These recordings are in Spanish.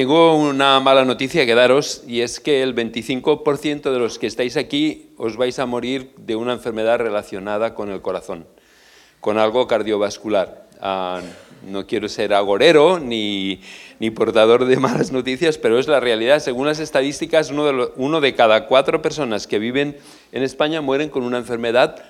tengo una mala noticia que daros y es que el 25% de los que estáis aquí os vais a morir de una enfermedad relacionada con el corazón, con algo cardiovascular. Ah, no quiero ser agorero ni, ni, portador de malas noticias, pero es la realidad. Según las estadísticas, uno de, uno de cada cuatro personas que viven en España mueren con una enfermedad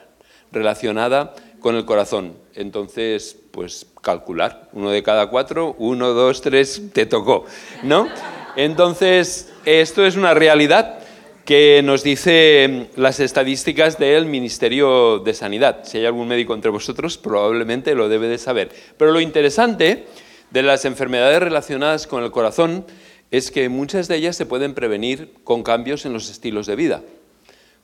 relacionada con el corazón. Entonces, pues calcular, uno de cada cuatro, uno, dos, tres, te tocó, ¿no? Entonces, esto es una realidad que nos dice las estadísticas del Ministerio de Sanidad. Si hay algún médico entre vosotros, probablemente lo debe de saber. Pero lo interesante de las enfermedades relacionadas con el corazón es que muchas de ellas se pueden prevenir con cambios en los estilos de vida,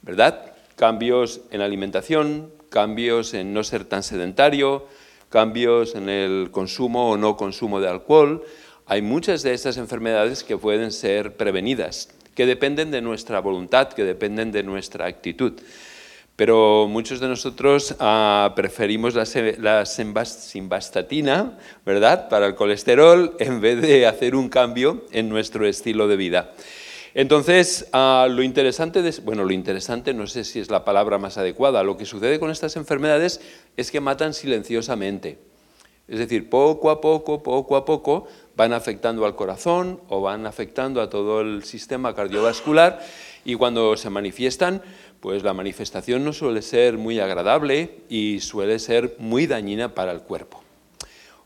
¿verdad? Cambios en alimentación, cambios en no ser tan sedentario, cambios en el consumo o no consumo de alcohol. Hay muchas de estas enfermedades que pueden ser prevenidas, que dependen de nuestra voluntad, que dependen de nuestra actitud. Pero muchos de nosotros ah, preferimos la, la simvastatina, ¿verdad?, para el colesterol, en vez de hacer un cambio en nuestro estilo de vida. Entonces, ah, lo interesante, bueno, lo interesante, no sé si es la palabra más adecuada, lo que sucede con estas enfermedades es que matan silenciosamente. Es decir, poco a poco, poco a poco, van afectando al corazón o van afectando a todo el sistema cardiovascular y cuando se manifiestan, pues la manifestación no suele ser muy agradable y suele ser muy dañina para el cuerpo.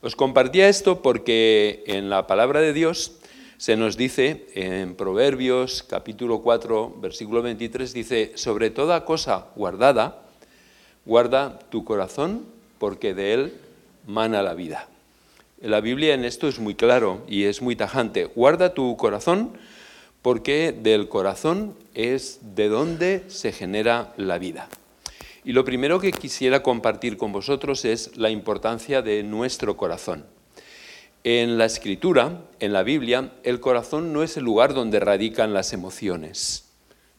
Os compartía esto porque en la palabra de Dios se nos dice en Proverbios capítulo 4, versículo 23, dice, sobre toda cosa guardada, guarda tu corazón porque de él mana la vida. La Biblia en esto es muy claro y es muy tajante. Guarda tu corazón porque del corazón es de donde se genera la vida. Y lo primero que quisiera compartir con vosotros es la importancia de nuestro corazón. En la escritura, en la Biblia, el corazón no es el lugar donde radican las emociones.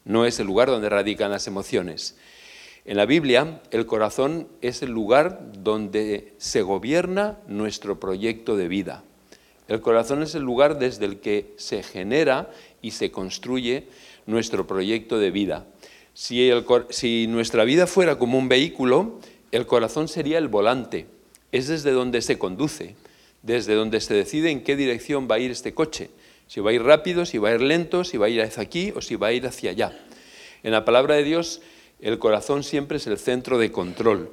No es el lugar donde radican las emociones. En la Biblia, el corazón es el lugar donde se gobierna nuestro proyecto de vida. El corazón es el lugar desde el que se genera y se construye nuestro proyecto de vida. Si, nuestra vida fuera como un vehículo, el corazón sería el volante, es desde donde se conduce desde donde se decide en qué dirección va a ir este coche, si va a ir rápido, si va a ir lento, si va a ir hacia aquí o si va a ir hacia allá. En la palabra de Dios, el corazón siempre es el centro de control,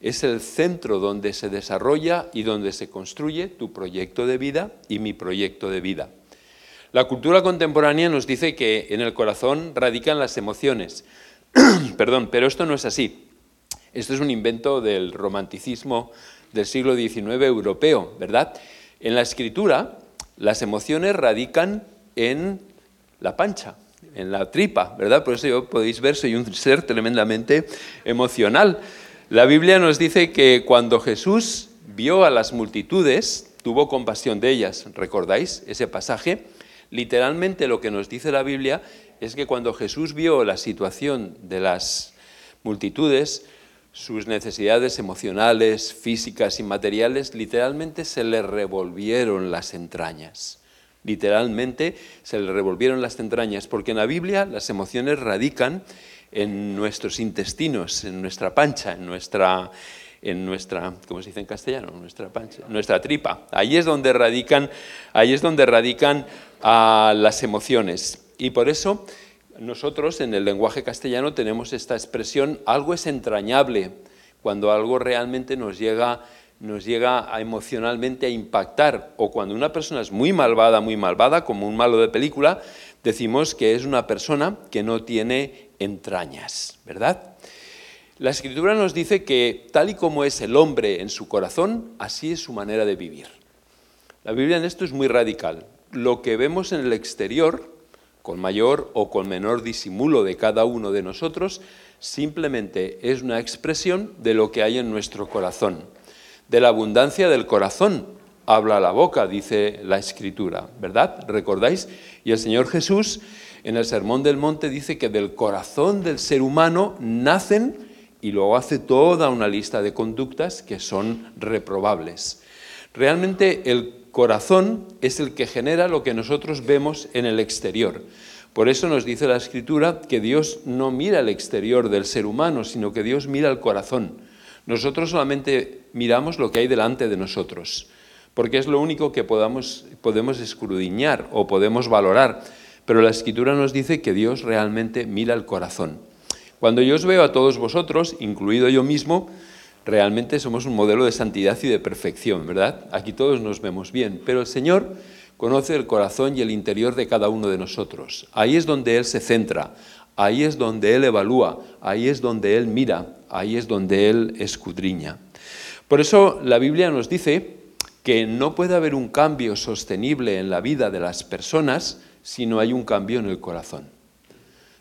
es el centro donde se desarrolla y donde se construye tu proyecto de vida y mi proyecto de vida. La cultura contemporánea nos dice que en el corazón radican las emociones. Perdón, pero esto no es así. Esto es un invento del romanticismo del siglo XIX europeo, ¿verdad? En la escritura, las emociones radican en la pancha, en la tripa, ¿verdad? Por eso yo podéis ver, soy un ser tremendamente emocional. La Biblia nos dice que cuando Jesús vio a las multitudes, tuvo compasión de ellas. ¿Recordáis ese pasaje? Literalmente lo que nos dice la Biblia es que cuando Jesús vio la situación de las multitudes, sus necesidades emocionales, físicas y materiales, literalmente se le revolvieron las entrañas. Literalmente se le revolvieron las entrañas, porque en la Biblia las emociones radican en nuestros intestinos, en nuestra pancha, en nuestra, en nuestra, ¿cómo se dice en castellano? Nuestra pancha, nuestra tripa. Ahí es donde radican, ahí es donde radican ah, las emociones. Y por eso nosotros en el lenguaje castellano tenemos esta expresión, algo es entrañable, cuando algo realmente nos llega, nos llega a emocionalmente a impactar, o cuando una persona es muy malvada, muy malvada, como un malo de película, decimos que es una persona que no tiene entrañas, ¿verdad? La escritura nos dice que tal y como es el hombre en su corazón, así es su manera de vivir. La Biblia en esto es muy radical. Lo que vemos en el exterior, con mayor o con menor disimulo de cada uno de nosotros, simplemente es una expresión de lo que hay en nuestro corazón. De la abundancia del corazón habla la boca, dice la Escritura, ¿verdad? ¿Recordáis? Y el Señor Jesús en el Sermón del Monte dice que del corazón del ser humano nacen y luego hace toda una lista de conductas que son reprobables. Realmente el corazón es el que genera lo que nosotros vemos en el exterior. Por eso nos dice la Escritura que Dios no mira el exterior del ser humano, sino que Dios mira el corazón. Nosotros solamente miramos lo que hay delante de nosotros, porque es lo único que podamos, podemos escrudiñar o podemos valorar. Pero la Escritura nos dice que Dios realmente mira el corazón. Cuando yo os veo a todos vosotros, incluido yo mismo, realmente somos un modelo de santidad y de perfección, ¿verdad? Aquí todos nos vemos bien, pero el Señor conoce el corazón y el interior de cada uno de nosotros. Ahí es donde Él se centra, ahí es donde Él evalúa, ahí es donde Él mira, ahí es donde Él escudriña. Por eso la Biblia nos dice que no puede haber un cambio sostenible en la vida de las personas si no hay un cambio en el corazón.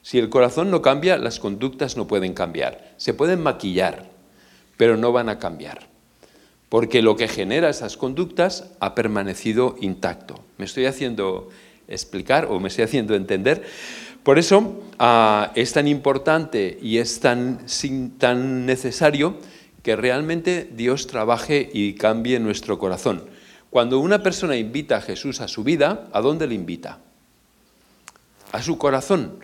Si el corazón no cambia, las conductas no pueden cambiar. Se pueden maquillar, pero no van a cambiar porque lo que genera esas conductas ha permanecido intacto. ¿Me estoy haciendo explicar o me estoy haciendo entender? Por eso ah, es tan importante y es tan, tan necesario que realmente Dios trabaje y cambie nuestro corazón. Cuando una persona invita a Jesús a su vida, ¿a dónde le invita? A su corazón,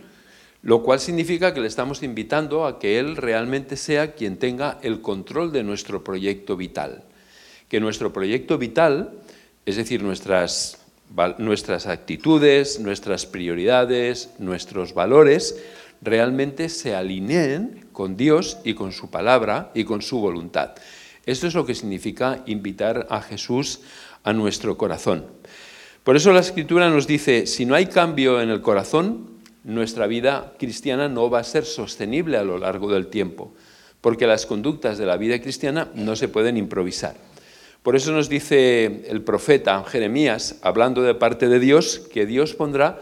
lo cual significa que le estamos invitando a que Él realmente sea quien tenga el control de nuestro proyecto vital que nuestro proyecto vital, es decir, nuestras, nuestras actitudes, nuestras prioridades, nuestros valores, realmente se alineen con Dios y con su palabra y con su voluntad. Esto es lo que significa invitar a Jesús a nuestro corazón. Por eso la escritura nos dice, si no hay cambio en el corazón, nuestra vida cristiana no va a ser sostenible a lo largo del tiempo, porque las conductas de la vida cristiana no se pueden improvisar. Por eso nos dice el profeta Jeremías, hablando de parte de Dios, que Dios pondrá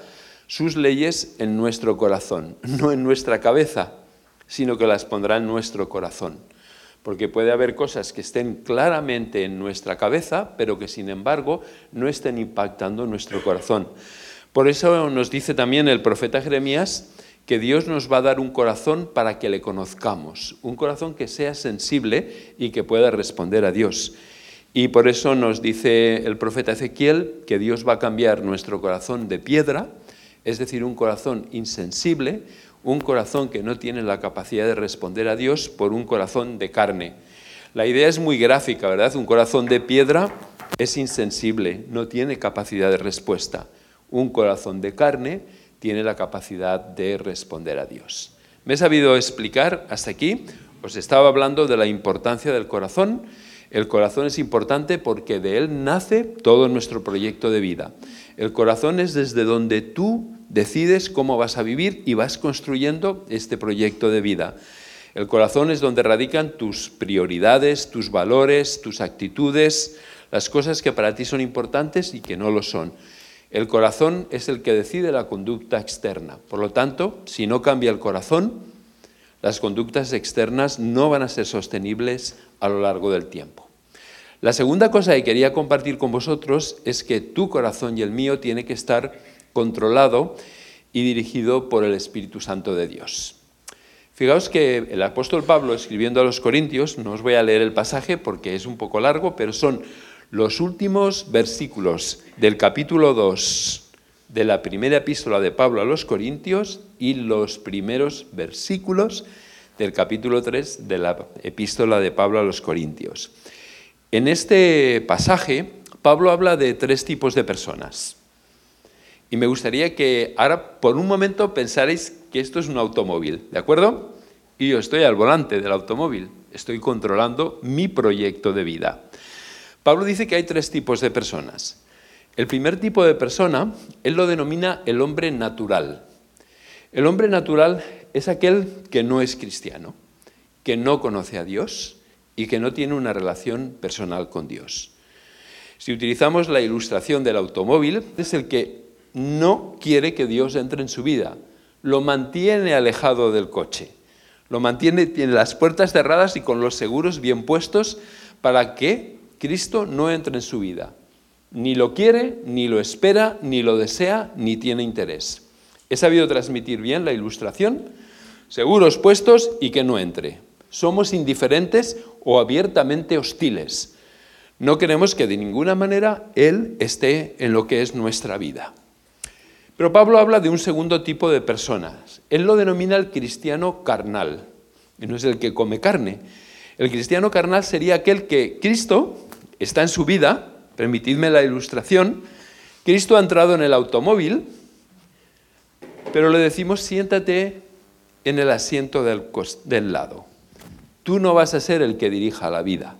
sus leyes en nuestro corazón, no en nuestra cabeza, sino que las pondrá en nuestro corazón. Porque puede haber cosas que estén claramente en nuestra cabeza, pero que sin embargo no estén impactando nuestro corazón. Por eso nos dice también el profeta Jeremías que Dios nos va a dar un corazón para que le conozcamos, un corazón que sea sensible y que pueda responder a Dios. Y por eso nos dice el profeta Ezequiel que Dios va a cambiar nuestro corazón de piedra, es decir, un corazón insensible, un corazón que no tiene la capacidad de responder a Dios por un corazón de carne. La idea es muy gráfica, ¿verdad? Un corazón de piedra es insensible, no tiene capacidad de respuesta. Un corazón de carne tiene la capacidad de responder a Dios. ¿Me he sabido explicar hasta aquí? Os estaba hablando de la importancia del corazón el corazón es importante porque de él nace todo nuestro proyecto de vida. El corazón es desde donde tú decides cómo vas a vivir y vas construyendo este proyecto de vida. El corazón es donde radican tus prioridades, tus valores, tus actitudes, las cosas que para ti son importantes y que no lo son. El corazón es el que decide la conducta externa. Por lo tanto, si no cambia el corazón, las conductas externas no van a ser sostenibles a lo largo del tiempo. La segunda cosa que quería compartir con vosotros es que tu corazón y el mío tiene que estar controlado y dirigido por el Espíritu Santo de Dios. Fijaos que el apóstol Pablo, escribiendo a los Corintios, no os voy a leer el pasaje porque es un poco largo, pero son los últimos versículos del capítulo 2 de la primera epístola de Pablo a los Corintios y los primeros versículos del capítulo 3 de la epístola de Pablo a los Corintios. En este pasaje, Pablo habla de tres tipos de personas. Y me gustaría que ahora por un momento pensarais que esto es un automóvil, ¿de acuerdo? Y yo estoy al volante del automóvil, estoy controlando mi proyecto de vida. Pablo dice que hay tres tipos de personas. El primer tipo de persona, él lo denomina el hombre natural. El hombre natural es aquel que no es cristiano, que no conoce a Dios y que no tiene una relación personal con Dios. Si utilizamos la ilustración del automóvil, es el que no quiere que Dios entre en su vida, lo mantiene alejado del coche, lo mantiene, tiene las puertas cerradas y con los seguros bien puestos para que Cristo no entre en su vida. Ni lo quiere, ni lo espera, ni lo desea, ni tiene interés. ¿He sabido transmitir bien la ilustración? Seguros puestos y que no entre. Somos indiferentes o abiertamente hostiles. No queremos que de ninguna manera Él esté en lo que es nuestra vida. Pero Pablo habla de un segundo tipo de personas. Él lo denomina el cristiano carnal, y no es el que come carne. El cristiano carnal sería aquel que Cristo está en su vida, permitidme la ilustración, Cristo ha entrado en el automóvil, pero le decimos siéntate en el asiento del, lado. Tú no vas a ser el que dirija la vida.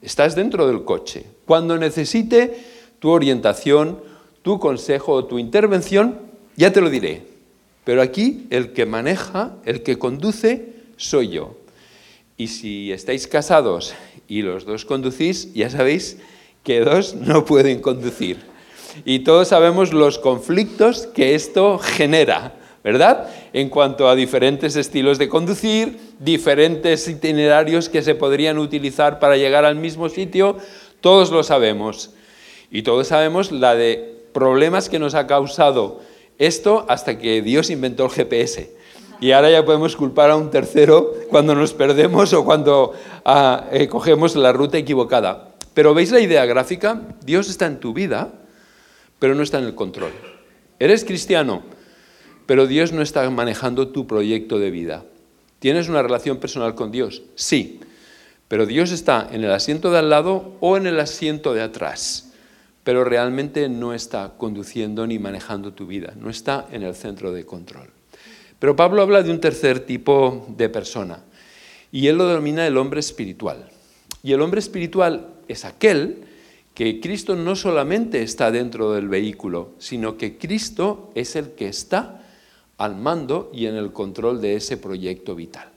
Estás dentro del coche. Cuando necesite tu orientación, tu consejo o tu intervención, ya te lo diré. Pero aquí el que maneja, el que conduce, soy yo. Y si estáis casados y los dos conducís, ya sabéis que dos no pueden conducir. Y todos sabemos los conflictos que esto genera, ¿verdad? En cuanto a diferentes estilos de conducir, diferentes itinerarios que se podrían utilizar para llegar al mismo sitio, todos lo sabemos. Y todos sabemos la de problemas que nos ha causado esto hasta que Dios inventó el GPS. Y ahora ya podemos culpar a un tercero cuando nos perdemos o cuando ah, eh, cogemos la ruta equivocada. Pero ¿veis la idea gráfica? Dios está en tu vida, pero no está en el control. Eres cristiano, pero Dios no está manejando tu proyecto de vida. ¿Tienes una relación personal con Dios? Sí, pero Dios está en el asiento de al lado o en el asiento de atrás, pero realmente no está conduciendo ni manejando tu vida, no está en el centro de control. Pero Pablo habla de un tercer tipo de persona y él lo denomina el hombre espiritual. Y el hombre espiritual es aquel que Cristo no solamente está dentro del vehículo, sino que Cristo es el que está al mando y en el control de ese proyecto vital.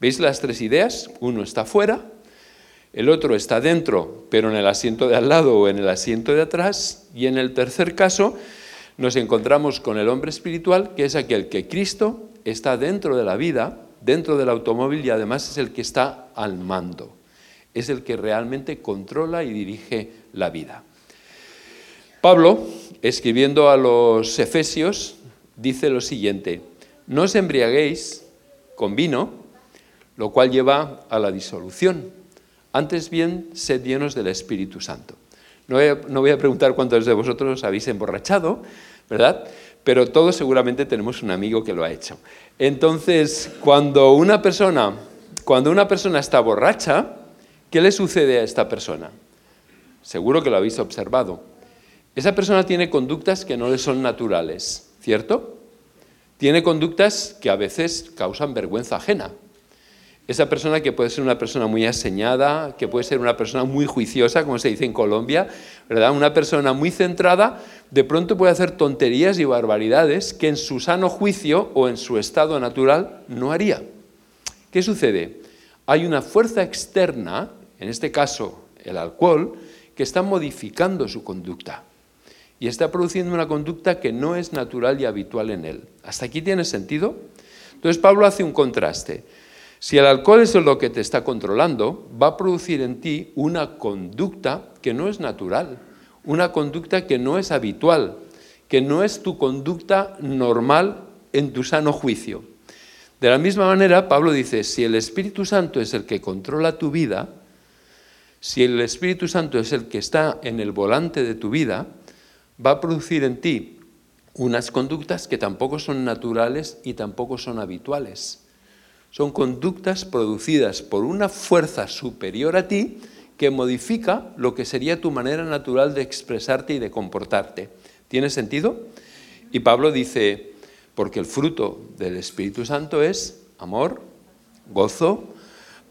¿Veis las tres ideas? Uno está fuera, el otro está dentro, pero en el asiento de al lado o en el asiento de atrás, y en el tercer caso nos encontramos con el hombre espiritual, que es aquel que Cristo está dentro de la vida, dentro del automóvil y además es el que está al mando, es el que realmente controla y dirige la vida. Pablo, escribiendo a los Efesios, dice lo siguiente, no os embriaguéis con vino, lo cual lleva a la disolución, antes bien sed llenos del Espíritu Santo. No voy, a, preguntar cuántos de vosotros habéis emborrachado, ¿verdad? Pero todos seguramente tenemos un amigo que lo ha hecho. Entonces, cuando una persona, cuando una persona está borracha, ¿qué le sucede a esta persona? Seguro que lo habéis observado. Esa persona tiene conductas que no le son naturales, ¿cierto? Tiene conductas que a veces causan vergüenza ajena. Esa persona que puede ser una persona muy aseñada, que puede ser una persona muy juiciosa, como se dice en Colombia, ¿verdad? Una persona muy centrada, de pronto puede hacer tonterías y barbaridades que en su sano juicio o en su estado natural no haría. ¿Qué sucede? Hay una fuerza externa, en este caso el alcohol, que está modificando su conducta y está produciendo una conducta que no es natural y habitual en él. ¿Hasta aquí tiene sentido? Entonces Pablo hace un contraste. Si el alcohol es lo que te está controlando, va a producir en ti una conducta que no es natural, una conducta que no es habitual, que no es tu conducta normal en tu sano juicio. De la misma manera, Pablo dice, si el Espíritu Santo es el que controla tu vida, si el Espíritu Santo es el que está en el volante de tu vida, va a producir en ti unas conductas que tampoco son naturales y tampoco son habituales son conductas producidas por una fuerza superior a ti que modifica lo que sería tu manera natural de expresarte y de comportarte. ¿Tiene sentido? Y Pablo dice, porque el fruto del Espíritu Santo es amor, gozo,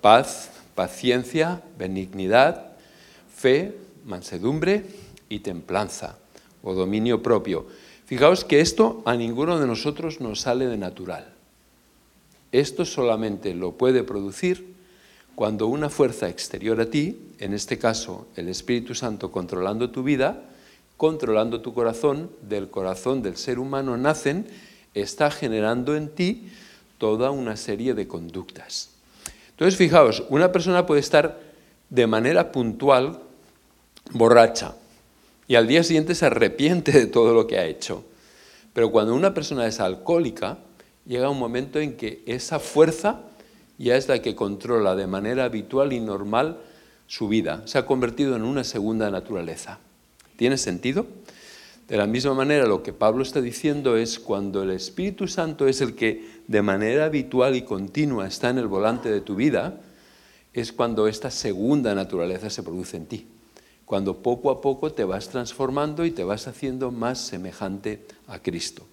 paz, paciencia, benignidad, fe, mansedumbre y templanza o dominio propio. Fijaos que esto a ninguno de nosotros nos sale de natural. Esto solamente lo puede producir cuando una fuerza exterior a ti, en este caso el Espíritu Santo controlando tu vida, controlando tu corazón, del corazón del ser humano nacen, está generando en ti toda una serie de conductas. Entonces, fijaos, una persona puede estar de manera puntual borracha y al día siguiente se arrepiente de todo lo que ha hecho. Pero cuando una persona es alcohólica, llega un momento en que esa fuerza ya es la que controla de manera habitual y normal su vida, se ha convertido en una segunda naturaleza. ¿Tiene sentido? De la misma manera, lo que Pablo está diciendo es cuando el Espíritu Santo es el que de manera habitual y continua está en el volante de tu vida, es cuando esta segunda naturaleza se produce en ti. Cuando poco a poco te vas transformando y te vas haciendo más semejante a Cristo.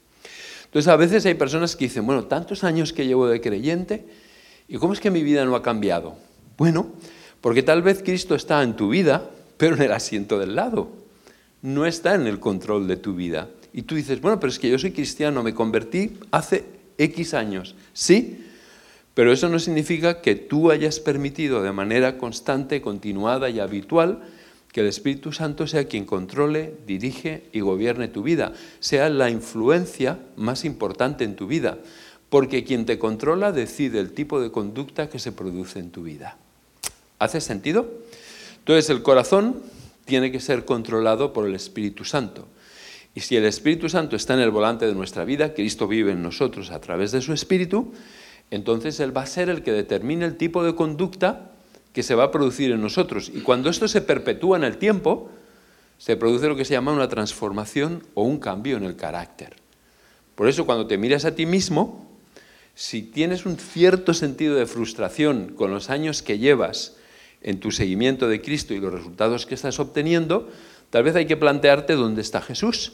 Entonces, a veces hay personas que dicen, bueno, tantos años que llevo de creyente, ¿y cómo es que mi vida no ha cambiado? Bueno, porque tal vez Cristo está en tu vida, pero en el asiento del lado. No está en el control de tu vida. Y tú dices, bueno, pero es que yo soy cristiano, me convertí hace X años. Sí, pero eso no significa que tú hayas permitido de manera constante, continuada y habitual que el Espíritu Santo sea quien controle, dirige y gobierne tu vida, sea la influencia más importante en tu vida, porque quien te controla decide el tipo de conducta que se produce en tu vida. ¿Hace sentido? Entonces el corazón tiene que ser controlado por el Espíritu Santo. Y si el Espíritu Santo está en el volante de nuestra vida, Cristo vive en nosotros a través de su Espíritu, entonces Él va a ser el que determine el tipo de conducta que se va a producir en nosotros. Y cuando esto se perpetúa en el tiempo, se produce lo que se llama una transformación o un cambio en el carácter. Por eso cuando te miras a ti mismo, si tienes un cierto sentido de frustración con los años que llevas en tu seguimiento de Cristo y los resultados que estás obteniendo, tal vez hay que plantearte dónde está Jesús,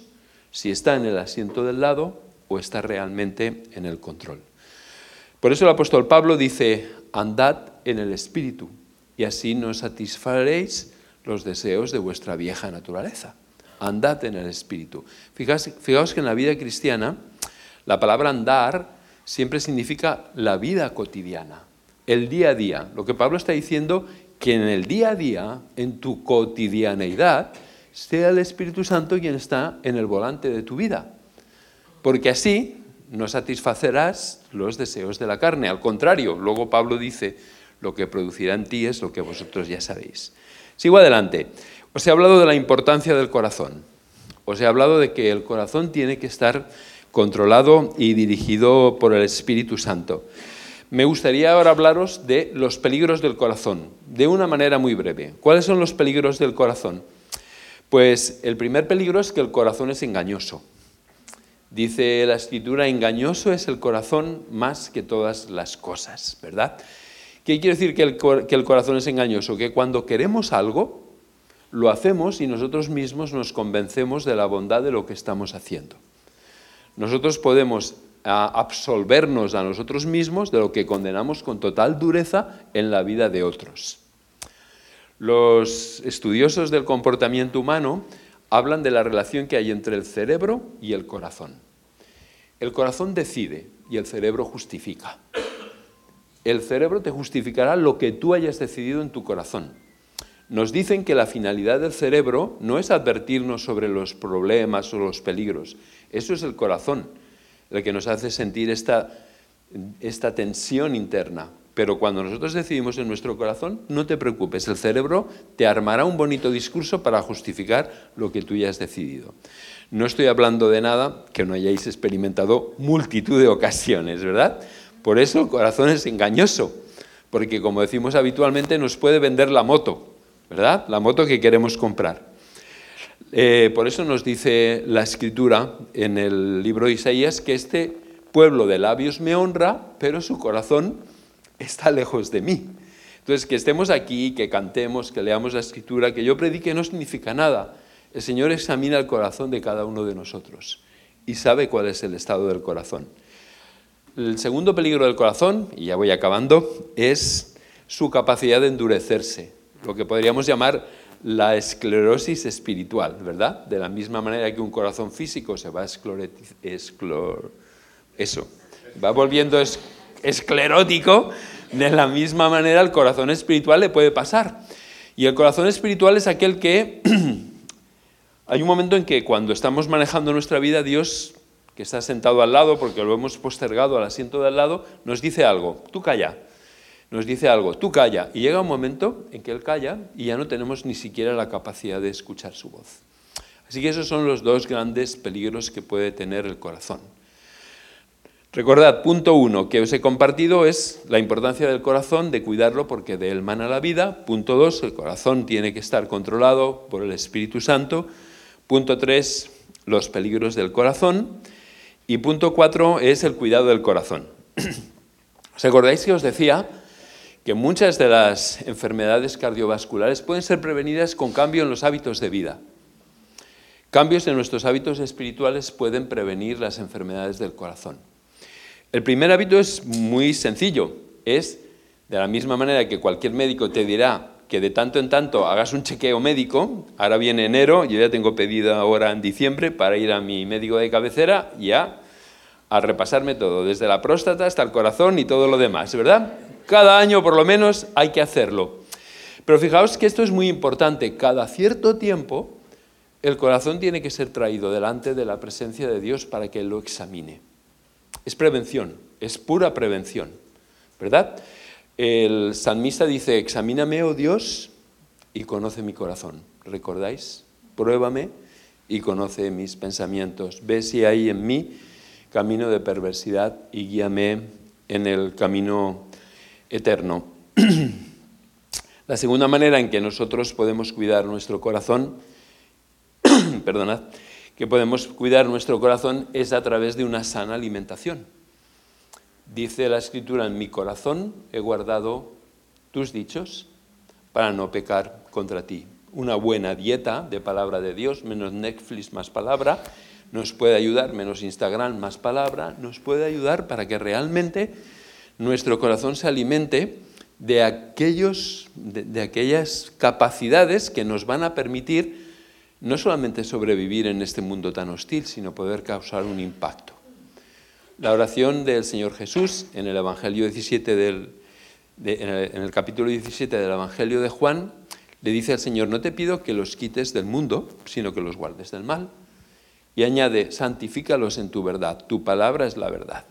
si está en el asiento del lado o está realmente en el control. Por eso el apóstol Pablo dice, andad en el Espíritu y así no satisfaréis los deseos de vuestra vieja naturaleza. Andad en el Espíritu. Fijaos, que en la vida cristiana la palabra andar siempre significa la vida cotidiana, el día a día. Lo que Pablo está diciendo que en el día a día, en tu cotidianeidad, sea el Espíritu Santo quien está en el volante de tu vida. Porque así no satisfacerás los deseos de la carne. Al contrario, luego Pablo dice, lo que producirá en ti es lo que vosotros ya sabéis. Sigo adelante. Os he hablado de la importancia del corazón. Os he hablado de que el corazón tiene que estar controlado y dirigido por el Espíritu Santo. Me gustaría ahora hablaros de los peligros del corazón, de una manera muy breve. ¿Cuáles son los peligros del corazón? Pues el primer peligro es que el corazón es engañoso. Dice la escritura, engañoso es el corazón más que todas las cosas, ¿verdad? ¿Qué quiere decir que el, corazón es engañoso? Que cuando queremos algo, lo hacemos y nosotros mismos nos convencemos de la bondad de lo que estamos haciendo. Nosotros podemos absolvernos a nosotros mismos de lo que condenamos con total dureza en la vida de otros. Los estudiosos del comportamiento humano hablan de la relación que hay entre el cerebro y el corazón. El corazón decide y el cerebro justifica. El cerebro te justificará lo que tú hayas decidido en tu corazón. Nos dicen que la finalidad del cerebro no es advertirnos sobre los problemas o los peligros. Eso es el corazón el que nos hace sentir esta, tensión interna. Pero cuando nosotros decidimos en nuestro corazón, no te preocupes, el cerebro te armará un bonito discurso para justificar lo que tú ya has decidido. No estoy hablando de nada que no hayáis experimentado multitud de ocasiones, ¿verdad? Por eso el corazón es engañoso, porque como decimos habitualmente nos puede vender la moto, ¿verdad? La moto que queremos comprar. Eh, por eso nos dice la escritura en el libro de Isaías que este pueblo de labios me honra, pero su corazón está lejos de mí. Entonces, que estemos aquí, que cantemos, que leamos la escritura, que yo predique no significa nada. El Señor examina el corazón de cada uno de nosotros y sabe cuál es el estado del corazón. El segundo peligro del corazón, y ya voy acabando, es su capacidad de endurecerse, lo que podríamos llamar la esclerosis espiritual, ¿verdad? De la misma manera que un corazón físico se va esclor eso, va volviendo esclerótico, de la misma manera el corazón espiritual le puede pasar. Y el corazón espiritual es aquel que hay un momento en que cuando estamos manejando nuestra vida, Dios, que está sentado al lado, porque lo hemos postergado al asiento de al lado, nos dice algo, tú calla, nos dice algo, tú calla. Y llega un momento en que Él calla y ya no tenemos ni siquiera la capacidad de escuchar su voz. Así que esos son los dos grandes peligros que puede tener el corazón. Recordad, punto uno que os he compartido es la importancia del corazón, de cuidarlo porque de él mana la vida. Punto dos, el corazón tiene que estar controlado por el Espíritu Santo. Punto tres, los peligros del corazón. Y punto cuatro es el cuidado del corazón. ¿Os acordáis que os decía que muchas de las enfermedades cardiovasculares pueden ser prevenidas con cambio en los hábitos de vida? Cambios en nuestros hábitos espirituales pueden prevenir las enfermedades del corazón. El primer hábito es muy sencillo, es de la misma manera que cualquier médico te dirá que de tanto en tanto hagas un chequeo médico, ahora viene enero, yo ya tengo pedido ahora en diciembre para ir a mi médico de cabecera ya a repasarme todo, desde la próstata hasta el corazón y todo lo demás, ¿verdad? Cada año por lo menos hay que hacerlo. Pero fijaos que esto es muy importante, cada cierto tiempo el corazón tiene que ser traído delante de la presencia de Dios para que lo examine. Es prevención, es pura prevención, ¿verdad? El salmista dice, examíname, oh Dios, y conoce mi corazón. ¿Recordáis? Pruébame y conoce mis pensamientos. Ve si hay en mí camino de perversidad y guíame en el camino eterno. La segunda manera en que nosotros podemos cuidar nuestro corazón, perdonad, que podemos cuidar nuestro corazón es a través de una sana alimentación. Dice la escritura, en mi corazón he guardado tus dichos para no pecar contra ti. Una buena dieta de palabra de Dios, menos Netflix más palabra, nos puede ayudar, menos Instagram más palabra, nos puede ayudar para que realmente nuestro corazón se alimente de, aquellos, de, aquellas capacidades que nos van a permitir no solamente sobrevivir en este mundo tan hostil, sino poder causar un impacto. La oración del Señor Jesús en el Evangelio 17 del, en, el, capítulo 17 del Evangelio de Juan le dice al Señor, no te pido que los quites del mundo, sino que los guardes del mal. Y añade, santifícalos en tu verdad, tu palabra es la verdad.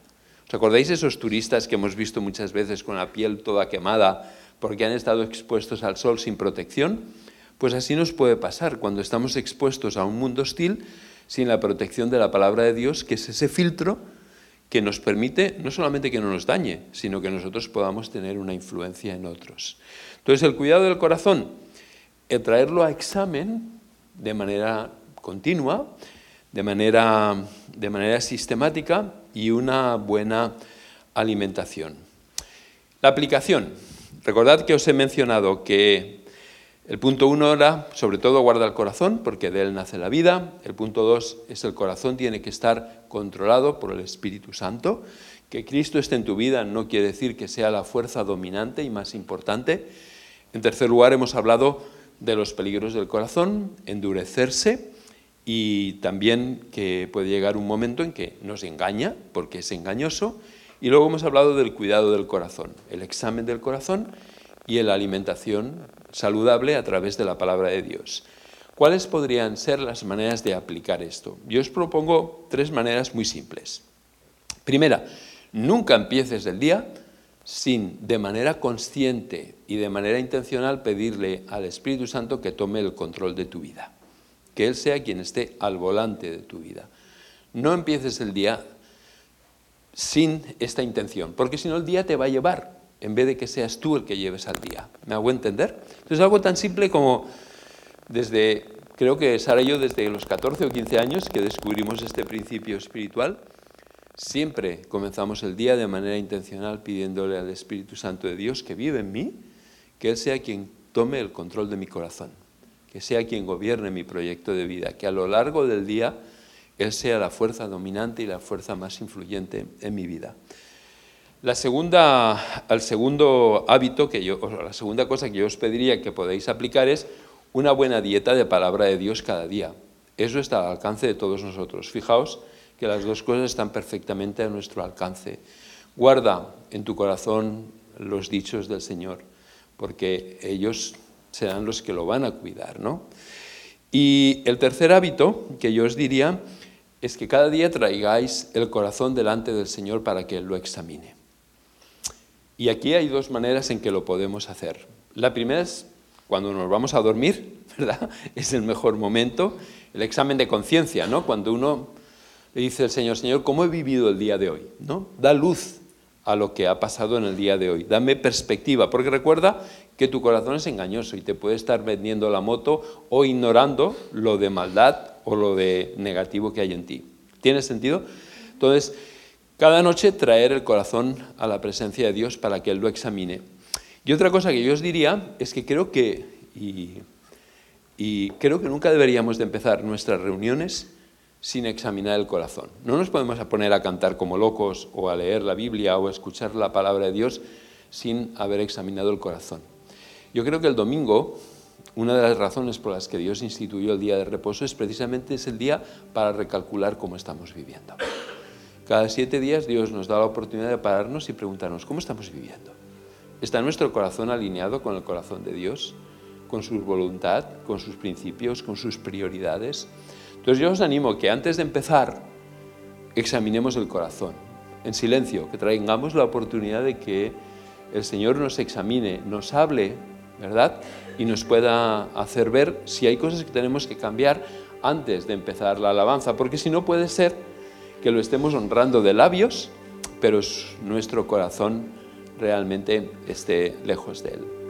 ¿Os acordáis de esos turistas que hemos visto muchas veces con la piel toda quemada porque han estado expuestos al sol sin protección? Pues así nos puede pasar cuando estamos expuestos a un mundo hostil sin la protección de la palabra de Dios, que es ese filtro que nos permite no solamente que no nos dañe, sino que nosotros podamos tener una influencia en otros. Entonces, el cuidado del corazón, el traerlo a examen de manera continua, de manera, de manera sistemática y una buena alimentación. La aplicación. Recordad que os he mencionado que el punto uno era, sobre todo, guarda el corazón, porque de él nace la vida. El punto dos es el corazón tiene que estar controlado por el Espíritu Santo. Que Cristo esté en tu vida no quiere decir que sea la fuerza dominante y más importante. En tercer lugar, hemos hablado de los peligros del corazón, endurecerse y también que puede llegar un momento en que nos engaña, porque es engañoso. Y luego hemos hablado del cuidado del corazón, el examen del corazón y la alimentación saludable a través de la palabra de Dios. ¿Cuáles podrían ser las maneras de aplicar esto? Yo os propongo tres maneras muy simples. Primera, nunca empieces el día sin de manera consciente y de manera intencional pedirle al Espíritu Santo que tome el control de tu vida, que Él sea quien esté al volante de tu vida. No empieces el día sin esta intención, porque si no el día te va a llevar en vez de que seas tú el que lleves al día. ¿Me hago entender? Entonces algo tan simple como desde, creo que Sara y yo desde los 14 o 15 años que descubrimos este principio espiritual, siempre comenzamos el día de manera intencional pidiéndole al Espíritu Santo de Dios que vive en mí, que Él sea quien tome el control de mi corazón, que sea quien gobierne mi proyecto de vida, que a lo largo del día Él sea la fuerza dominante y la fuerza más influyente en mi vida. La segunda, el segundo hábito, que yo, la segunda cosa que yo os pediría que podéis aplicar es una buena dieta de palabra de Dios cada día. Eso está al alcance de todos nosotros. Fijaos que las dos cosas están perfectamente a nuestro alcance. Guarda en tu corazón los dichos del Señor, porque ellos serán los que lo van a cuidar, ¿no? Y el tercer hábito que yo os diría es que cada día traigáis el corazón delante del Señor para que Él lo examine. Y aquí hay dos maneras en que lo podemos hacer. La primera es cuando nos vamos a dormir, ¿verdad? Es el mejor momento. El examen de conciencia, ¿no? Cuando uno le dice el Señor, Señor, ¿cómo he vivido el día de hoy? ¿No? Da luz a lo que ha pasado en el día de hoy. Dame perspectiva, porque recuerda que tu corazón es engañoso y te puede estar vendiendo la moto o ignorando lo de maldad o lo de negativo que hay en ti. ¿Tiene sentido? Entonces, cada noche traer el corazón a la presencia de Dios para que Él lo examine. Y otra cosa que yo os diría es que creo que, y, creo que nunca deberíamos de empezar nuestras reuniones sin examinar el corazón. No nos podemos poner a cantar como locos o a leer la Biblia o a escuchar la palabra de Dios sin haber examinado el corazón. Yo creo que el domingo, una de las razones por las que Dios instituyó el día de reposo es precisamente ese día para recalcular cómo estamos viviendo. Cada siete días Dios nos da la oportunidad de pararnos y preguntarnos cómo estamos viviendo. ¿Está nuestro corazón alineado con el corazón de Dios? ¿Con su voluntad? ¿Con sus principios? ¿Con sus prioridades? Entonces yo os animo que antes de empezar examinemos el corazón, en silencio, que traigamos la oportunidad de que el Señor nos examine, nos hable, ¿verdad? Y nos pueda hacer ver si hay cosas que tenemos que cambiar antes de empezar la alabanza, porque si no puede ser que lo estemos honrando de labios, pero nuestro corazón realmente esté lejos de Él.